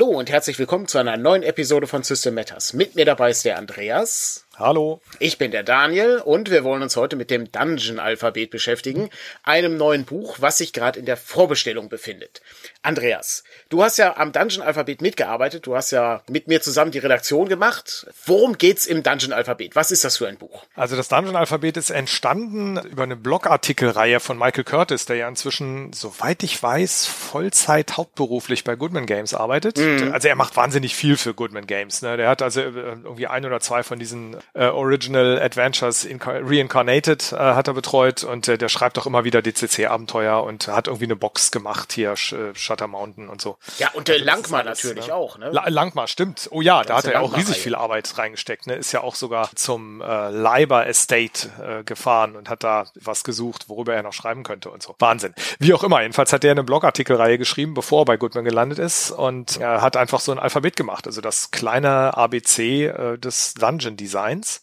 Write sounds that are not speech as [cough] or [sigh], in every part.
Hallo und herzlich willkommen zu einer neuen Episode von System Matters. Mit mir dabei ist der Andreas. Hallo. Ich bin der Daniel und wir wollen uns heute mit dem Dungeon-Alphabet beschäftigen, einem neuen Buch, was sich gerade in der Vorbestellung befindet. Andreas, du hast ja am Dungeon-Alphabet mitgearbeitet, du hast ja mit mir zusammen die Redaktion gemacht. Worum geht's im Dungeon-Alphabet? Was ist das für ein Buch? Also das Dungeon-Alphabet ist entstanden über eine Blogartikelreihe von Michael Curtis, der ja inzwischen, soweit ich weiß, Vollzeit hauptberuflich bei Goodman Games arbeitet. Mhm. Also er macht wahnsinnig viel für Goodman Games. Ne? Der hat also irgendwie ein oder zwei von diesen äh, Original Adventures Reincarnated äh, hat er betreut und äh, der schreibt auch immer wieder DCC-Abenteuer und hat irgendwie eine Box gemacht hier, äh, Shutter Mountain und so. Ja, und der also Langmar natürlich ne? auch, ne? La Langmar, stimmt. Oh ja, da hat er auch riesig viel Arbeit reingesteckt. Ne? Ist ja auch sogar zum äh, Leiber Estate äh, gefahren und hat da was gesucht, worüber er noch schreiben könnte und so. Wahnsinn. Wie auch immer, jedenfalls hat der eine Blogartikelreihe geschrieben, bevor er bei Goodman gelandet ist und er hat einfach so ein Alphabet gemacht, also das kleine ABC äh, des Dungeon Designs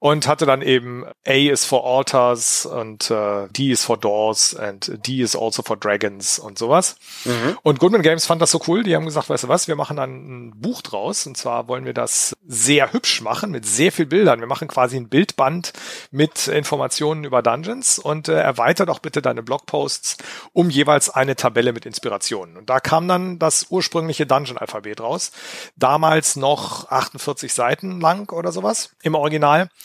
und hatte dann eben A is for Altars und äh, D is for Doors and D is also for Dragons und sowas. Mhm. Und Goodman Games fand das so cool, die haben gesagt, weißt du was, wir machen dann ein Buch draus und zwar wollen wir das sehr hübsch machen mit sehr viel Bildern. Wir machen quasi ein Bildband mit Informationen über Dungeons und äh, erweitert auch bitte deine Blogposts um jeweils eine Tabelle mit Inspirationen. Und da kam dann das ursprüngliche Dungeon-Alphabet raus. Damals noch 48 Seiten lang oder sowas im Original.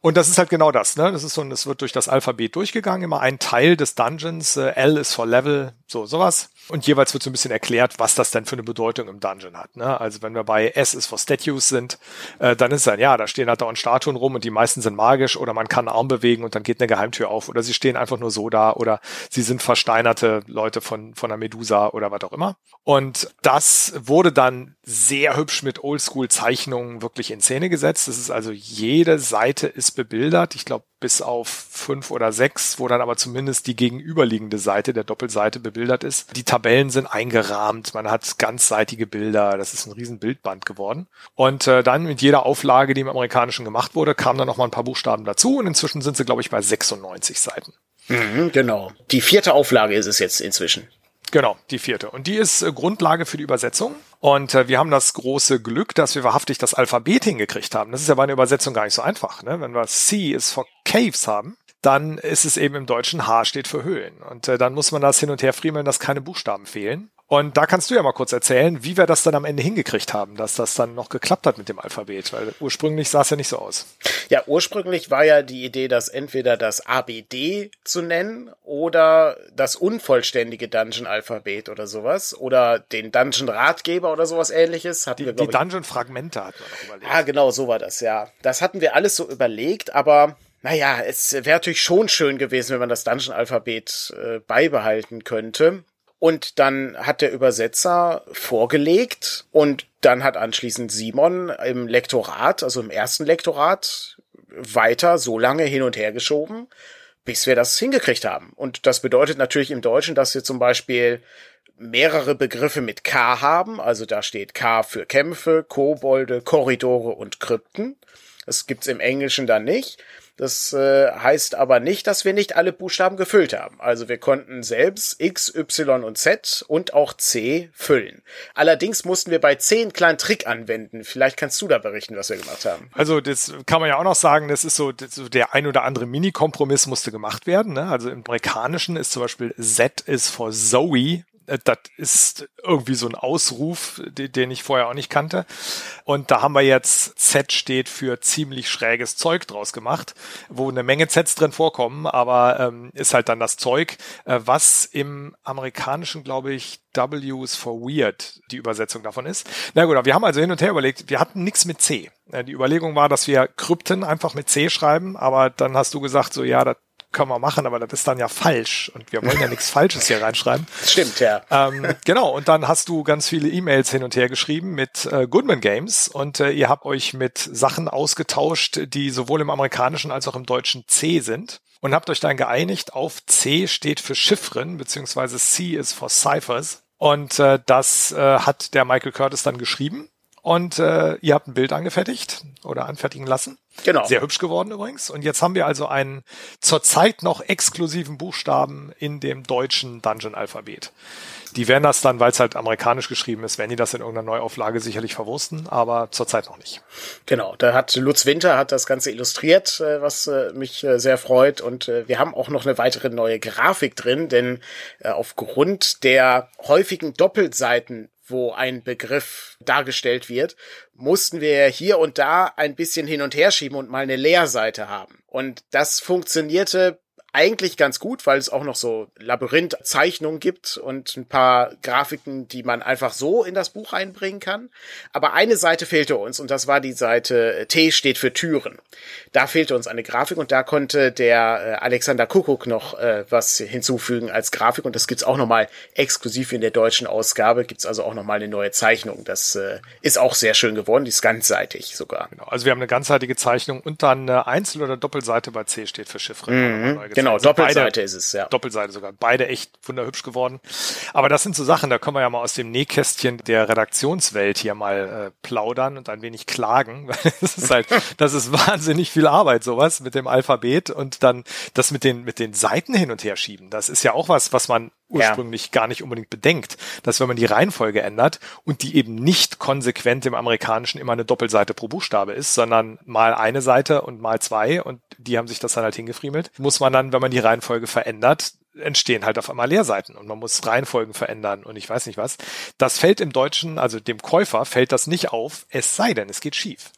Und das ist halt genau das, ne? Das ist so, es wird durch das Alphabet durchgegangen, immer ein Teil des Dungeons. Äh, L ist for Level, so sowas. Und jeweils wird so ein bisschen erklärt, was das denn für eine Bedeutung im Dungeon hat. Ne? Also wenn wir bei S ist for Statues sind, äh, dann ist dann, ja, da stehen halt dauernd Statuen rum und die meisten sind magisch oder man kann einen Arm bewegen und dann geht eine Geheimtür auf oder sie stehen einfach nur so da oder sie sind versteinerte Leute von, von einer Medusa oder was auch immer. Und das wurde dann sehr hübsch mit Oldschool-Zeichnungen wirklich in Szene gesetzt. Das ist also jede Seite ist bebildert. Ich glaube, bis auf fünf oder sechs, wo dann aber zumindest die gegenüberliegende Seite der Doppelseite bebildert ist. Die Tabellen sind eingerahmt, man hat ganzseitige Bilder, das ist ein riesen Bildband geworden. Und äh, dann mit jeder Auflage, die im Amerikanischen gemacht wurde, kamen dann noch mal ein paar Buchstaben dazu und inzwischen sind sie, glaube ich, bei 96 Seiten. Mhm, genau. Die vierte Auflage ist es jetzt inzwischen. Genau, die vierte. Und die ist äh, Grundlage für die Übersetzung. Und äh, wir haben das große Glück, dass wir wahrhaftig das Alphabet hingekriegt haben. Das ist ja bei einer Übersetzung gar nicht so einfach. Ne? Wenn wir C ist for Caves haben, dann ist es eben im Deutschen H steht für Höhlen. Und äh, dann muss man das hin und her friemeln, dass keine Buchstaben fehlen. Und da kannst du ja mal kurz erzählen, wie wir das dann am Ende hingekriegt haben, dass das dann noch geklappt hat mit dem Alphabet, weil ursprünglich sah es ja nicht so aus. Ja, ursprünglich war ja die Idee, das entweder das ABD zu nennen oder das unvollständige Dungeon-Alphabet oder sowas oder den Dungeon-Ratgeber oder sowas ähnliches. Hatten die, wir, die Dungeon-Fragmente hatten wir noch überlegt. Ah, genau, so war das, ja. Das hatten wir alles so überlegt, aber naja, es wäre natürlich schon schön gewesen, wenn man das Dungeon-Alphabet äh, beibehalten könnte. Und dann hat der Übersetzer vorgelegt und dann hat anschließend Simon im Lektorat, also im ersten Lektorat, weiter so lange hin und her geschoben, bis wir das hingekriegt haben. Und das bedeutet natürlich im Deutschen, dass wir zum Beispiel mehrere Begriffe mit K haben. Also da steht K für Kämpfe, Kobolde, Korridore und Krypten. Das gibt's im Englischen dann nicht. Das äh, heißt aber nicht, dass wir nicht alle Buchstaben gefüllt haben. Also wir konnten selbst X, Y und Z und auch C füllen. Allerdings mussten wir bei C einen kleinen Trick anwenden. Vielleicht kannst du da berichten, was wir gemacht haben. Also das kann man ja auch noch sagen, das ist so, das so der ein oder andere Mini-Kompromiss musste gemacht werden. Ne? Also im Amerikanischen ist zum Beispiel Z ist for Zoe das ist irgendwie so ein Ausruf, den ich vorher auch nicht kannte. Und da haben wir jetzt Z steht für ziemlich schräges Zeug draus gemacht, wo eine Menge Zs drin vorkommen, aber ähm, ist halt dann das Zeug, äh, was im amerikanischen, glaube ich, W's for Weird die Übersetzung davon ist. Na gut, wir haben also hin und her überlegt, wir hatten nichts mit C. Äh, die Überlegung war, dass wir Krypten einfach mit C schreiben, aber dann hast du gesagt, so ja, das können wir machen, aber das ist dann ja falsch und wir wollen ja nichts Falsches hier reinschreiben. [laughs] Stimmt, ja. Ähm, genau, und dann hast du ganz viele E-Mails hin und her geschrieben mit äh, Goodman Games und äh, ihr habt euch mit Sachen ausgetauscht, die sowohl im amerikanischen als auch im deutschen C sind und habt euch dann geeinigt auf C steht für Chiffren, beziehungsweise C ist for Ciphers. Und äh, das äh, hat der Michael Curtis dann geschrieben Und äh, ihr habt ein Bild angefertigt oder anfertigen lassen. Genau. Sehr hübsch geworden übrigens. Und jetzt haben wir also einen zurzeit noch exklusiven Buchstaben in dem deutschen Dungeon-Alphabet. Die werden das dann, weil es halt amerikanisch geschrieben ist, werden die das in irgendeiner Neuauflage sicherlich verwursten, aber zurzeit noch nicht. Genau, da hat Lutz Winter hat das Ganze illustriert, äh, was äh, mich äh, sehr freut. Und wir haben auch noch eine weitere neue Grafik drin, denn aufgrund der häufigen Doppelseiten wo ein Begriff dargestellt wird, mussten wir hier und da ein bisschen hin und her schieben und mal eine Leerseite haben. Und das funktionierte eigentlich ganz gut, weil es auch noch so Labyrinth-Zeichnungen gibt und ein paar Grafiken, die man einfach so in das Buch einbringen kann. Aber eine Seite fehlte uns und das war die Seite T steht für Türen. Da fehlte uns eine Grafik und da konnte der äh, Alexander Kuckuck noch äh, was hinzufügen als Grafik und das gibt's auch nochmal exklusiv in der deutschen Ausgabe, gibt's also auch nochmal eine neue Zeichnung. Das äh, ist auch sehr schön geworden, die ist ganzseitig sogar. Genau, also wir haben eine ganzseitige Zeichnung und dann eine Einzel- oder Doppelseite bei C steht für Chiffre. Mhm, genau, also Doppelseite beide, ist es, ja. Doppelseite sogar. Beide echt wunderhübsch geworden. Aber das sind so Sachen, da können wir ja mal aus dem Nähkästchen der Redaktionswelt hier mal äh, plaudern und ein wenig klagen. [laughs] das ist halt, das ist wahnsinnig viel Arbeit, sowas mit dem Alphabet und dann das mit den, mit den Seiten hin und her schieben. Das ist ja auch was, was man ursprünglich ja. gar nicht unbedingt bedenkt, dass wenn man die Reihenfolge ändert und die eben nicht konsequent im Amerikanischen immer eine Doppelseite pro Buchstabe ist, sondern mal eine Seite und mal zwei und die haben sich das dann halt hingefriemelt, muss man dann, wenn man die Reihenfolge verändert, entstehen halt auf einmal Leerseiten und man muss Reihenfolgen verändern und ich weiß nicht was. Das fällt im Deutschen, also dem Käufer fällt das nicht auf, es sei denn, es geht schief.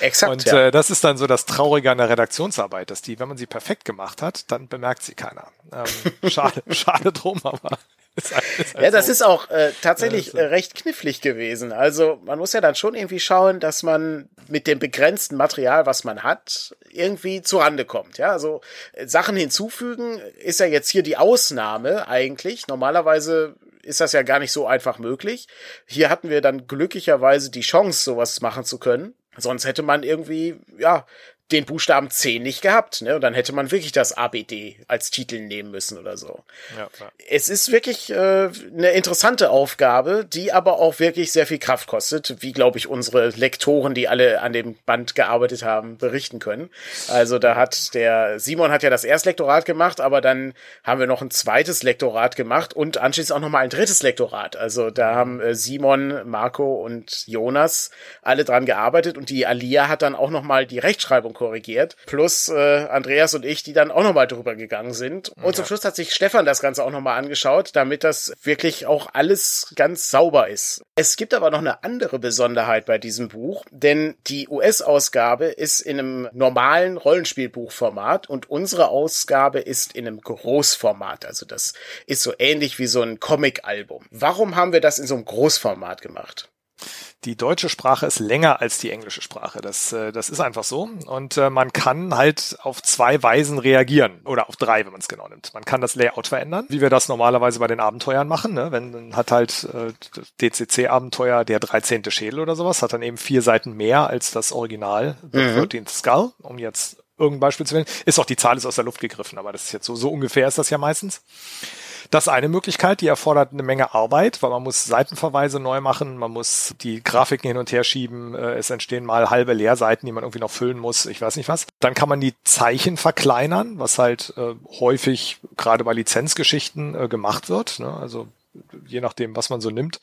Exakt. Und ja. äh, das ist dann so das Traurige an der Redaktionsarbeit, dass die, wenn man sie perfekt gemacht hat, dann bemerkt sie keiner. Ähm, [laughs] schade, schade drum, aber. [laughs] Ist halt, ist halt ja, das so. ist auch äh, tatsächlich äh, recht knifflig gewesen. Also man muss ja dann schon irgendwie schauen, dass man mit dem begrenzten Material, was man hat, irgendwie zurande kommt. Ja, also äh, Sachen hinzufügen ist ja jetzt hier die Ausnahme eigentlich. Normalerweise ist das ja gar nicht so einfach möglich. Hier hatten wir dann glücklicherweise die Chance, sowas machen zu können. Sonst hätte man irgendwie, ja, den Buchstaben C nicht gehabt, ne? Und dann hätte man wirklich das ABD als Titel nehmen müssen oder so. Ja, klar. Es ist wirklich äh, eine interessante Aufgabe, die aber auch wirklich sehr viel Kraft kostet, wie glaube ich unsere Lektoren, die alle an dem Band gearbeitet haben, berichten können. Also da hat der Simon hat ja das Erstlektorat gemacht, aber dann haben wir noch ein zweites Lektorat gemacht und anschließend auch noch mal ein drittes Lektorat. Also da haben äh, Simon, Marco und Jonas alle dran gearbeitet und die Alia hat dann auch noch mal die Rechtschreibung korrigiert. Plus äh, Andreas und ich, die dann auch nochmal drüber gegangen sind. Und ja. zum Schluss hat sich Stefan das Ganze auch nochmal angeschaut, damit das wirklich auch alles ganz sauber ist. Es gibt aber noch eine andere Besonderheit bei diesem Buch, denn die US-Ausgabe ist in einem normalen Rollenspielbuchformat und unsere Ausgabe ist in einem Großformat. Also das ist so ähnlich wie so ein Comic-Album. Warum haben wir das in so einem Großformat gemacht? Die deutsche Sprache ist länger als die englische Sprache. Das, äh, das ist einfach so. Und äh, man kann halt auf zwei Weisen reagieren. Oder auf drei, wenn man es genau nimmt. Man kann das Layout verändern, wie wir das normalerweise bei den Abenteuern machen. Ne? Wenn hat halt äh, DCC-Abenteuer der 13. Schädel oder sowas, hat dann eben vier Seiten mehr als das Original The mhm. 13th Skull, um jetzt irgendein Beispiel zu wählen. Ist auch die Zahl ist aus der Luft gegriffen, aber das ist jetzt so, so ungefähr ist das ja meistens. Das ist eine Möglichkeit, die erfordert eine Menge Arbeit, weil man muss Seitenverweise neu machen, man muss die Grafiken hin und her schieben, äh, es entstehen mal halbe Leerseiten, die man irgendwie noch füllen muss, ich weiß nicht was. Dann kann man die Zeichen verkleinern, was halt äh, häufig gerade bei Lizenzgeschichten äh, gemacht wird. Ne? Also je nachdem, was man so nimmt,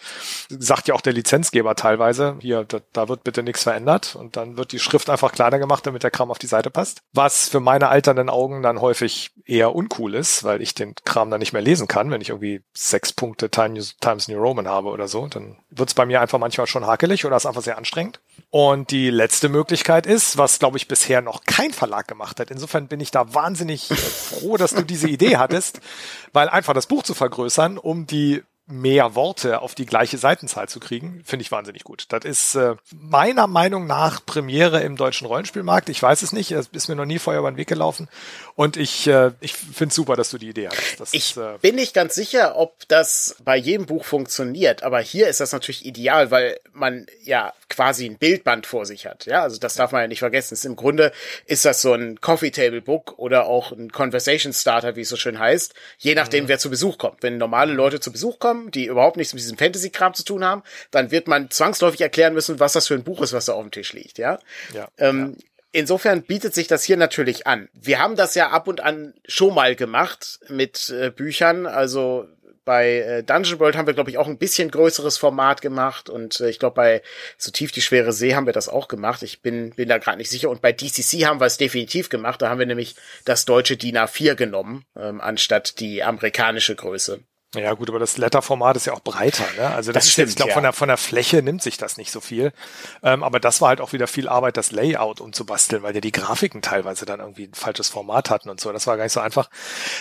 sagt ja auch der Lizenzgeber teilweise, hier, da, da, wird bitte nichts verändert und dann wird die Schrift einfach kleiner gemacht, damit der Kram auf die Seite passt. Was für meine alternden Augen dann häufig eher uncool ist, weil ich den Kram dann nicht mehr lesen kann, wenn ich irgendwie sechs Punkte Times New Roman habe oder so, dann wird es bei mir einfach manchmal schon hakelig oder ist einfach sehr anstrengend. Und die letzte Möglichkeit ist, was glaube ich bisher noch kein Verlag gemacht hat. Insofern bin ich da wahnsinnig froh, dass du diese Idee hattest, weil einfach das Buch zu vergrößern, um die mehr Worte auf die gleiche Seitenzahl zu kriegen, finde ich wahnsinnig gut. Das ist äh, meiner Meinung nach Premiere im deutschen Rollenspielmarkt. Ich weiß es nicht, es ist mir noch nie vorher über den Weg gelaufen. Und ich, äh, ich finde super, dass du die Idee hast. Das ich ist, äh, bin nicht ganz sicher, ob das bei jedem Buch funktioniert, aber hier ist das natürlich ideal, weil man ja quasi ein Bildband vor sich hat. Ja, also das darf man ja nicht vergessen. Ist, Im Grunde ist das so ein Coffee Table Book oder auch ein Conversation Starter, wie es so schön heißt, je nachdem, mhm. wer zu Besuch kommt. Wenn normale Leute zu Besuch kommen, kommen, die überhaupt nichts mit diesem Fantasy-Kram zu tun haben, dann wird man zwangsläufig erklären müssen, was das für ein Buch ist, was da auf dem Tisch liegt, ja. ja, ähm, ja. Insofern bietet sich das hier natürlich an. Wir haben das ja ab und an schon mal gemacht mit äh, Büchern. Also bei äh, Dungeon World haben wir, glaube ich, auch ein bisschen größeres Format gemacht und äh, ich glaube, bei So tief die schwere See haben wir das auch gemacht. Ich bin, bin da gerade nicht sicher. Und bei DCC haben wir es definitiv gemacht. Da haben wir nämlich das deutsche DIN A4 genommen, ähm, anstatt die amerikanische Größe. Ja, gut, aber das Letterformat ist ja auch breiter, ne? Also das, das stimmt, ist, ich glaube, ja. von der von der Fläche nimmt sich das nicht so viel. Ähm, aber das war halt auch wieder viel Arbeit, das Layout umzubasteln, weil ja die Grafiken teilweise dann irgendwie ein falsches Format hatten und so. Das war gar nicht so einfach.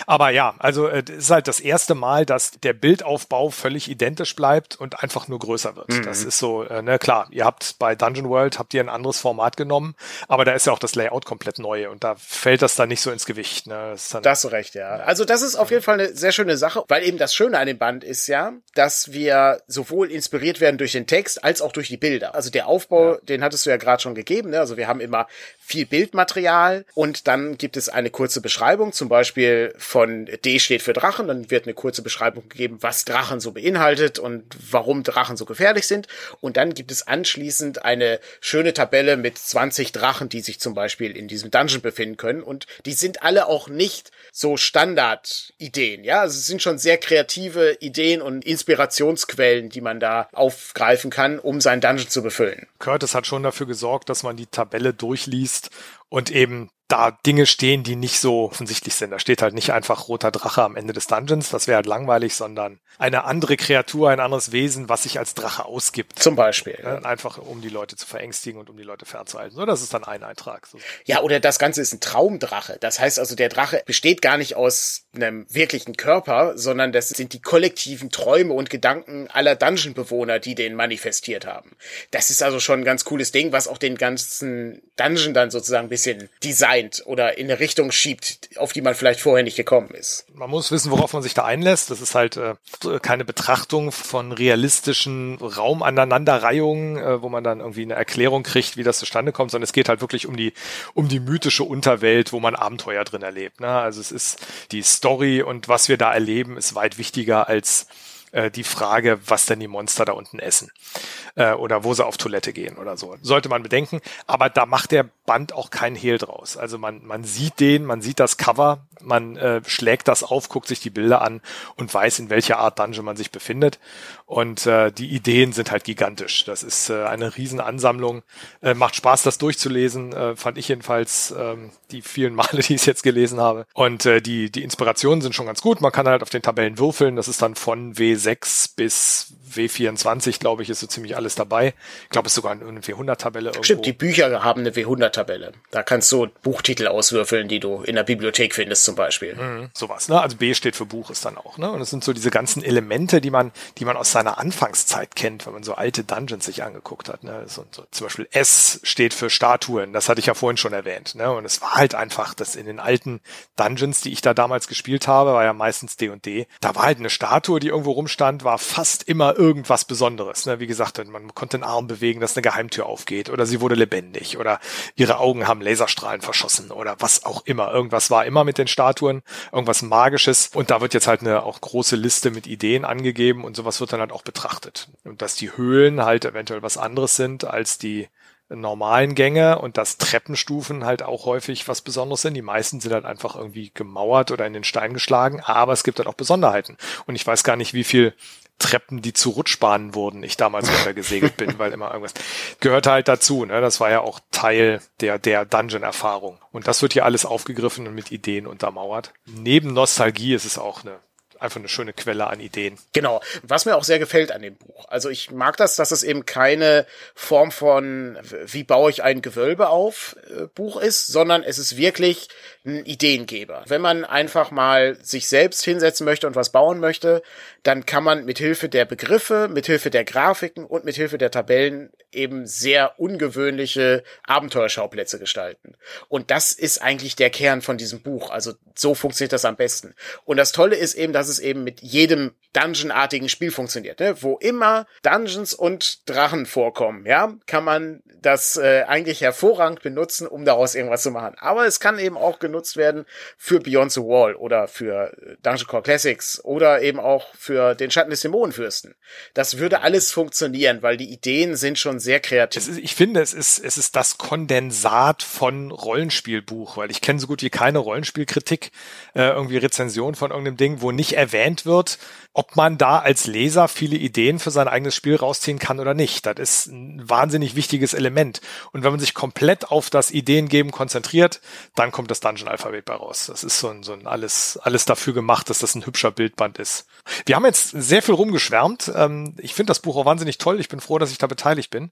Aber ja, also äh, es ist halt das erste Mal, dass der Bildaufbau völlig identisch bleibt und einfach nur größer wird. Mhm. Das ist so, äh, ne, klar, ihr habt bei Dungeon World habt ihr ein anderes Format genommen, aber da ist ja auch das Layout komplett neu und da fällt das dann nicht so ins Gewicht. Ne? Das, dann, das recht, ja. Also das ist auf jeden Fall eine sehr schöne Sache, weil eben das Schöne an dem Band ist ja, dass wir sowohl inspiriert werden durch den Text als auch durch die Bilder. Also der Aufbau, ja. den hattest du ja gerade schon gegeben. Ne? Also wir haben immer viel Bildmaterial und dann gibt es eine kurze Beschreibung, zum Beispiel von D steht für Drachen. Dann wird eine kurze Beschreibung gegeben, was Drachen so beinhaltet und warum Drachen so gefährlich sind. Und dann gibt es anschließend eine schöne Tabelle mit 20 Drachen, die sich zum Beispiel in diesem Dungeon befinden können. Und die sind alle auch nicht so Standard-Ideen. Ja, also es sind schon sehr kreative Ideen und Inspirationsquellen, die man da aufgreifen kann, um seinen Dungeon zu befüllen. Curtis hat schon dafür gesorgt, dass man die Tabelle durchliest und eben da Dinge stehen, die nicht so offensichtlich sind. Da steht halt nicht einfach roter Drache am Ende des Dungeons, das wäre halt langweilig, sondern eine andere Kreatur, ein anderes Wesen, was sich als Drache ausgibt. Zum Beispiel. Ja. Einfach um die Leute zu verängstigen und um die Leute fernzuhalten. So, das ist dann ein Eintrag. So. Ja, oder das Ganze ist ein Traumdrache. Das heißt also, der Drache besteht gar nicht aus einem wirklichen Körper, sondern das sind die kollektiven Träume und Gedanken aller Dungeon-Bewohner, die den manifestiert haben. Das ist also schon ein ganz cooles Ding, was auch den ganzen Dungeon dann sozusagen ein bisschen designt oder in eine Richtung schiebt, auf die man vielleicht vorher nicht gekommen ist. Man muss wissen, worauf man sich da einlässt. Das ist halt äh, keine Betrachtung von realistischen Raumaneinanderreihungen, äh, wo man dann irgendwie eine Erklärung kriegt, wie das zustande kommt, sondern es geht halt wirklich um die um die mythische Unterwelt, wo man Abenteuer drin erlebt. Ne? Also es ist die Story und was wir da erleben, ist weit wichtiger als äh, die Frage, was denn die Monster da unten essen äh, oder wo sie auf Toilette gehen oder so. Sollte man bedenken. Aber da macht der Band auch keinen Hehl draus. Also man, man sieht den, man sieht das Cover, man äh, schlägt das auf, guckt sich die Bilder an und weiß, in welcher Art Dungeon man sich befindet. Und äh, die Ideen sind halt gigantisch. Das ist äh, eine Riesenansammlung. Äh, macht Spaß, das durchzulesen, äh, fand ich jedenfalls ähm, die vielen Male, [laughs] die ich es jetzt gelesen habe. Und äh, die, die Inspirationen sind schon ganz gut. Man kann halt auf den Tabellen würfeln. Das ist dann von W6 bis W24, glaube ich, ist so ziemlich alles dabei. Ich glaube, es ist sogar eine W100-Tabelle irgendwo. Stimmt, die Bücher haben eine W100-Tabelle. Da kannst du Buchtitel auswürfeln, die du in der Bibliothek findest zum Beispiel. Mhm, sowas, ne? Also B steht für Buch ist dann auch, ne? Und es sind so diese ganzen Elemente, die man, die man aus seiner Anfangszeit kennt, wenn man so alte Dungeons sich angeguckt hat, ne? So, so, zum Beispiel S steht für Statuen. Das hatte ich ja vorhin schon erwähnt, ne? Und es war halt einfach, dass in den alten Dungeons, die ich da damals gespielt habe, war ja meistens D und D, da war halt eine Statue, die irgendwo rumstand, war fast immer irgendwas Besonderes. Ne? Wie gesagt, man konnte den Arm bewegen, dass eine Geheimtür aufgeht oder sie wurde lebendig oder ihre Augen haben Laserstrahlen verschossen oder was auch immer. Irgendwas war immer mit den Statuen, irgendwas Magisches und da wird jetzt halt eine auch große Liste mit Ideen angegeben und sowas wird dann halt auch betrachtet. Und dass die Höhlen halt eventuell was anderes sind als die normalen Gänge und dass Treppenstufen halt auch häufig was Besonderes sind. Die meisten sind halt einfach irgendwie gemauert oder in den Stein geschlagen, aber es gibt halt auch Besonderheiten. Und ich weiß gar nicht, wie viel Treppen, die zu Rutschbahnen wurden, ich damals runtergesegelt bin, weil immer irgendwas gehört halt dazu. Ne? Das war ja auch Teil der, der Dungeon-Erfahrung. Und das wird hier alles aufgegriffen und mit Ideen untermauert. Neben Nostalgie ist es auch eine einfach eine schöne Quelle an Ideen. Genau. Was mir auch sehr gefällt an dem Buch. Also ich mag das, dass es eben keine Form von, wie baue ich ein Gewölbe auf, äh, Buch ist, sondern es ist wirklich ein Ideengeber. Wenn man einfach mal sich selbst hinsetzen möchte und was bauen möchte, dann kann man mit Hilfe der Begriffe, mit Hilfe der Grafiken und mit Hilfe der Tabellen eben sehr ungewöhnliche Abenteuerschauplätze gestalten. Und das ist eigentlich der Kern von diesem Buch. Also so funktioniert das am besten. Und das Tolle ist eben, dass es eben mit jedem Dungeon-artigen Spiel funktioniert. Ne? Wo immer Dungeons und Drachen vorkommen, ja, kann man das äh, eigentlich hervorragend benutzen, um daraus irgendwas zu machen. Aber es kann eben auch genutzt werden für Beyond the Wall oder für Dungeon Core Classics oder eben auch für den Schatten des Dämonenfürsten. Das würde alles funktionieren, weil die Ideen sind schon sehr kreativ. Ist, ich finde, es ist, es ist das Kondensat von Rollenspielbuch, weil ich kenne so gut wie keine Rollenspielkritik, äh, irgendwie Rezension von irgendeinem Ding, wo nicht erwähnt wird, ob man da als Leser viele Ideen für sein eigenes Spiel rausziehen kann oder nicht. Das ist ein wahnsinnig wichtiges Element. Und wenn man sich komplett auf das Ideengeben konzentriert, dann kommt das Dungeon-Alphabet bei raus. Das ist so ein, so ein alles, alles dafür gemacht, dass das ein hübscher Bildband ist. Wir haben jetzt sehr viel rumgeschwärmt. Ähm, ich finde das Buch auch wahnsinnig toll. Ich bin froh, dass ich da beteiligt bin.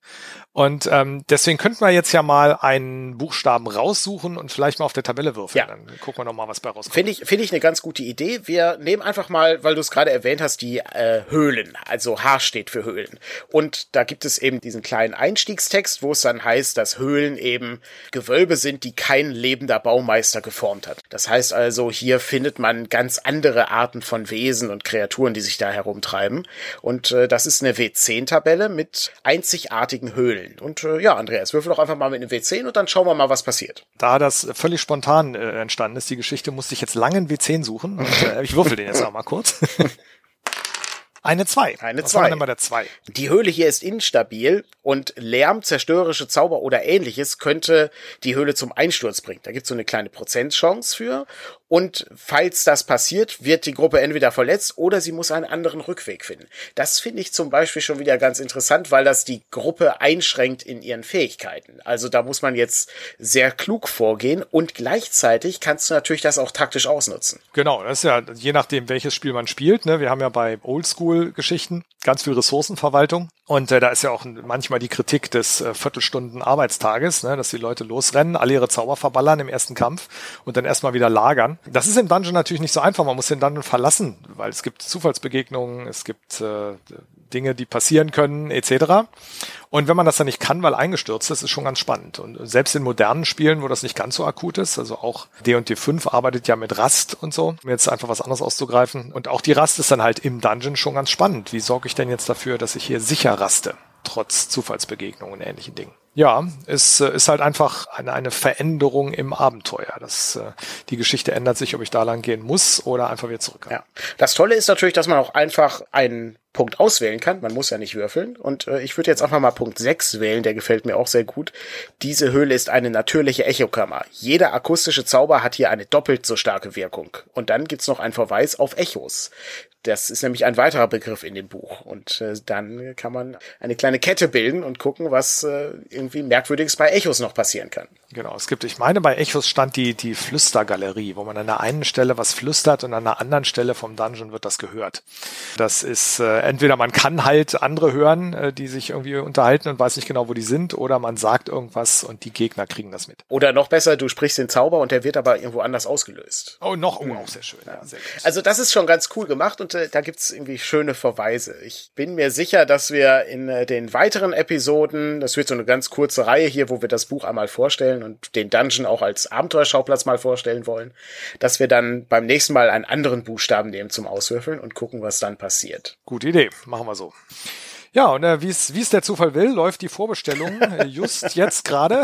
Und ähm, deswegen könnten wir jetzt ja mal einen Buchstaben raussuchen und vielleicht mal auf der Tabelle würfeln. Ja. Dann gucken wir noch mal, was bei rauskommt. Finde ich, finde ich eine ganz gute Idee. Wir nehmen einfach mal, weil du es gerade erwähnt hast, die äh, Höhlen. Also H steht für Höhlen. Und da gibt es eben diesen kleinen Einstiegstext, wo es dann heißt, dass Höhlen eben Gewölbe sind, die kein lebender Baumeister geformt hat. Das heißt also, hier findet man ganz andere Arten von Wesen und Kreaturen, die sich da herumtreiben. Und äh, das ist eine W10-Tabelle mit einzigartigen Höhlen. Und äh, ja, Andreas, würfel doch einfach mal mit einem W10 und dann schauen wir mal, was passiert. Da das völlig spontan äh, entstanden ist, die Geschichte, musste ich jetzt lange einen W10 suchen. Und, äh, ich würfel den jetzt auch mal kurz. [laughs] Eine 2. Eine 2. Nummer der 2. Die Höhle hier ist instabil und Lärm, zerstörerische Zauber oder ähnliches könnte die Höhle zum Einsturz bringen. Da gibt es so eine kleine Prozentchance für. Und falls das passiert, wird die Gruppe entweder verletzt oder sie muss einen anderen Rückweg finden. Das finde ich zum Beispiel schon wieder ganz interessant, weil das die Gruppe einschränkt in ihren Fähigkeiten. Also da muss man jetzt sehr klug vorgehen und gleichzeitig kannst du natürlich das auch taktisch ausnutzen. Genau, das ist ja je nachdem, welches Spiel man spielt. Ne? Wir haben ja bei Oldschool-Geschichten ganz viel Ressourcenverwaltung. Und äh, da ist ja auch manchmal die Kritik des äh, Viertelstunden Arbeitstages, ne, dass die Leute losrennen, alle ihre Zauber verballern im ersten Kampf und dann erstmal wieder lagern. Das ist im Dungeon natürlich nicht so einfach. Man muss den Dungeon verlassen, weil es gibt Zufallsbegegnungen, es gibt äh, Dinge, die passieren können, etc. Und wenn man das dann nicht kann, weil eingestürzt ist, ist schon ganz spannend. Und selbst in modernen Spielen, wo das nicht ganz so akut ist, also auch D&D 5 arbeitet ja mit Rast und so, um jetzt einfach was anderes auszugreifen. Und auch die Rast ist dann halt im Dungeon schon ganz spannend. Wie sorge ich denn jetzt dafür, dass ich hier sicher raste, trotz Zufallsbegegnungen und ähnlichen Dingen? Ja, es äh, ist halt einfach eine, eine Veränderung im Abenteuer. Das, äh, die Geschichte ändert sich, ob ich da lang gehen muss oder einfach wieder zurück. Ja. Das Tolle ist natürlich, dass man auch einfach einen Punkt auswählen kann. Man muss ja nicht würfeln. Und äh, ich würde jetzt einfach mal Punkt 6 wählen, der gefällt mir auch sehr gut. Diese Höhle ist eine natürliche Echokammer. Jeder akustische Zauber hat hier eine doppelt so starke Wirkung. Und dann gibt's noch einen Verweis auf Echos. Das ist nämlich ein weiterer Begriff in dem Buch. Und äh, dann kann man eine kleine Kette bilden und gucken, was äh, irgendwie Merkwürdiges bei Echos noch passieren kann. Genau, es gibt, ich meine, bei Echos stand die, die Flüstergalerie, wo man an der einen Stelle was flüstert und an der anderen Stelle vom Dungeon wird das gehört. Das ist äh, entweder man kann halt andere hören, äh, die sich irgendwie unterhalten und weiß nicht genau, wo die sind, oder man sagt irgendwas und die Gegner kriegen das mit. Oder noch besser, du sprichst den Zauber und der wird aber irgendwo anders ausgelöst. Oh, noch, oh, mhm. auch sehr schön. Ja. Ja, sehr also das ist schon ganz cool gemacht und äh, da gibt's irgendwie schöne Verweise. Ich bin mir sicher, dass wir in äh, den weiteren Episoden, das wird so eine ganz kurze Reihe hier, wo wir das Buch einmal vorstellen und den Dungeon auch als Abenteuerschauplatz mal vorstellen wollen, dass wir dann beim nächsten Mal einen anderen Buchstaben nehmen zum Auswürfeln und gucken, was dann passiert. Gute Idee, machen wir so. Ja, und äh, wie es der Zufall will, läuft die Vorbestellung äh, just [laughs] jetzt gerade.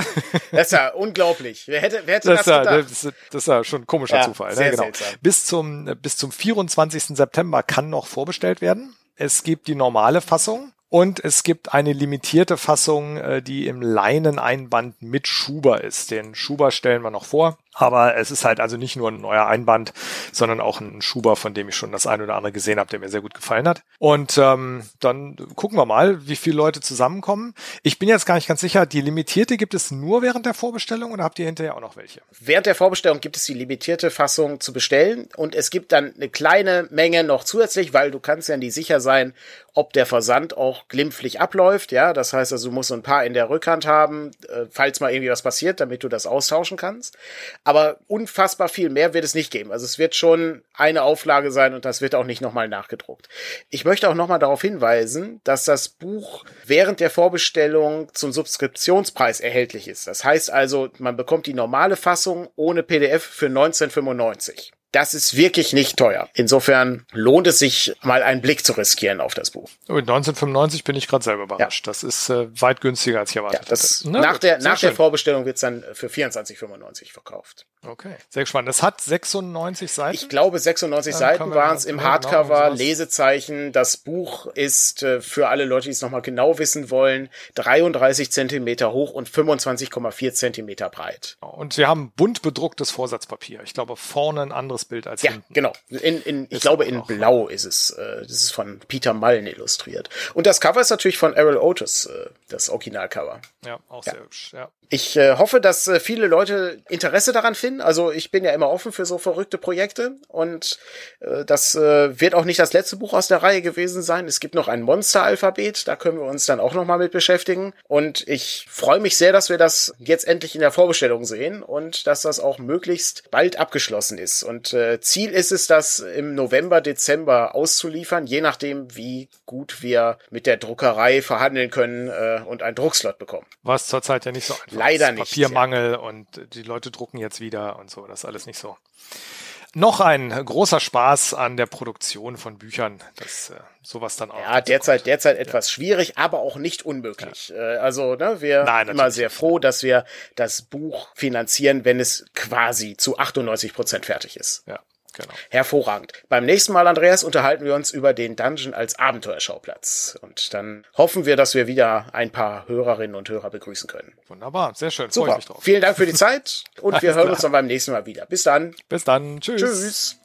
Das ist ja unglaublich. Wer hätte, wer hätte das, das gedacht? Ja, das, das ist ja schon ein komischer ja, Zufall. Ne? Genau. Bis zum, bis zum 24. September kann noch vorbestellt werden. Es gibt die normale Fassung und es gibt eine limitierte Fassung, äh, die im Leineneinband mit Schuber ist. Den Schuber stellen wir noch vor. Aber es ist halt also nicht nur ein neuer Einband, sondern auch ein Schuber, von dem ich schon das eine oder andere gesehen habe, der mir sehr gut gefallen hat. Und ähm, dann gucken wir mal, wie viele Leute zusammenkommen. Ich bin jetzt gar nicht ganz sicher, die limitierte gibt es nur während der Vorbestellung oder habt ihr hinterher auch noch welche? Während der Vorbestellung gibt es die limitierte Fassung zu bestellen und es gibt dann eine kleine Menge noch zusätzlich, weil du kannst ja nie sicher sein, ob der Versand auch glimpflich abläuft. Ja, das heißt also, du musst so ein paar in der Rückhand haben, äh, falls mal irgendwie was passiert, damit du das austauschen kannst. Aber unfassbar viel mehr wird es nicht geben. Also es wird schon eine Auflage sein und das wird auch nicht nochmal nachgedruckt. Ich möchte auch nochmal darauf hinweisen, dass das Buch während der Vorbestellung zum Subskriptionspreis erhältlich ist. Das heißt also, man bekommt die normale Fassung ohne PDF für 1995 das ist wirklich nicht teuer. Insofern lohnt es sich, mal einen Blick zu riskieren auf das Buch. Und 1995 bin ich gerade selber überrascht. Ja. Das ist äh, weit günstiger, als ich erwartet ja, das, hatte. nach der, nach der Vorbestellung wird's dann für 24,95 verkauft. Okay, sehr gespannt. Das hat 96 Seiten? Ich glaube, 96 ja, Seiten waren es im genau Hardcover, genau Lesezeichen. Das Buch ist äh, für alle Leute, die es nochmal genau wissen wollen, 33 Zentimeter hoch und 25,4 Zentimeter breit. Und wir haben bunt bedrucktes Vorsatzpapier. Ich glaube, vorne ein anderes Bild als ja, hinten. Ja, genau. In, in, ich glaube, in Blau ist es. Äh, das ist von Peter Mullen illustriert. Und das Cover ist natürlich von Errol Otis, äh, das Originalcover. Ja, auch sehr hübsch. Ja. Ich äh, hoffe, dass äh, viele Leute Interesse daran finden. Also ich bin ja immer offen für so verrückte Projekte und äh, das äh, wird auch nicht das letzte Buch aus der Reihe gewesen sein. Es gibt noch ein Monster-Alphabet, da können wir uns dann auch noch mal mit beschäftigen. Und ich freue mich sehr, dass wir das jetzt endlich in der Vorbestellung sehen und dass das auch möglichst bald abgeschlossen ist. Und äh, Ziel ist es, das im November, Dezember auszuliefern, je nachdem, wie gut wir mit der Druckerei verhandeln können äh, und einen Druckslot bekommen. Was zurzeit ja nicht so einfach Leider nicht. Papiermangel ja. und die Leute drucken jetzt wieder und so. Das ist alles nicht so. Noch ein großer Spaß an der Produktion von Büchern, dass äh, sowas dann auch. Ja, derzeit, derzeit etwas ja. schwierig, aber auch nicht unmöglich. Ja. Äh, also, ne, wir Nein, immer sehr froh, dass wir das Buch finanzieren, wenn es quasi zu 98 Prozent fertig ist. Ja. Genau. Hervorragend. Beim nächsten Mal, Andreas, unterhalten wir uns über den Dungeon als Abenteuerschauplatz. Und dann hoffen wir, dass wir wieder ein paar Hörerinnen und Hörer begrüßen können. Wunderbar, sehr schön. Super. Vielen Dank für die Zeit [laughs] und wir hören klar. uns dann beim nächsten Mal wieder. Bis dann. Bis dann. Tschüss. Tschüss.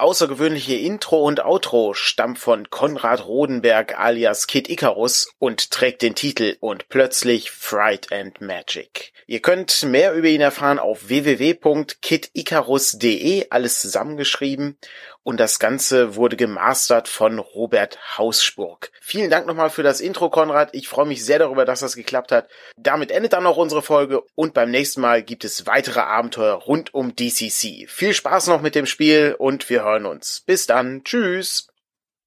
Außergewöhnliche Intro und Outro stammt von Konrad Rodenberg alias Kid Icarus und trägt den Titel und plötzlich Fright and Magic. Ihr könnt mehr über ihn erfahren auf www.kidicarus.de, alles zusammengeschrieben und das Ganze wurde gemastert von Robert Hausburg. Vielen Dank nochmal für das Intro, Konrad. Ich freue mich sehr darüber, dass das geklappt hat. Damit endet dann auch unsere Folge und beim nächsten Mal gibt es weitere Abenteuer rund um DCC. Viel Spaß noch mit dem Spiel und wir hören uns. Bis dann. Tschüss.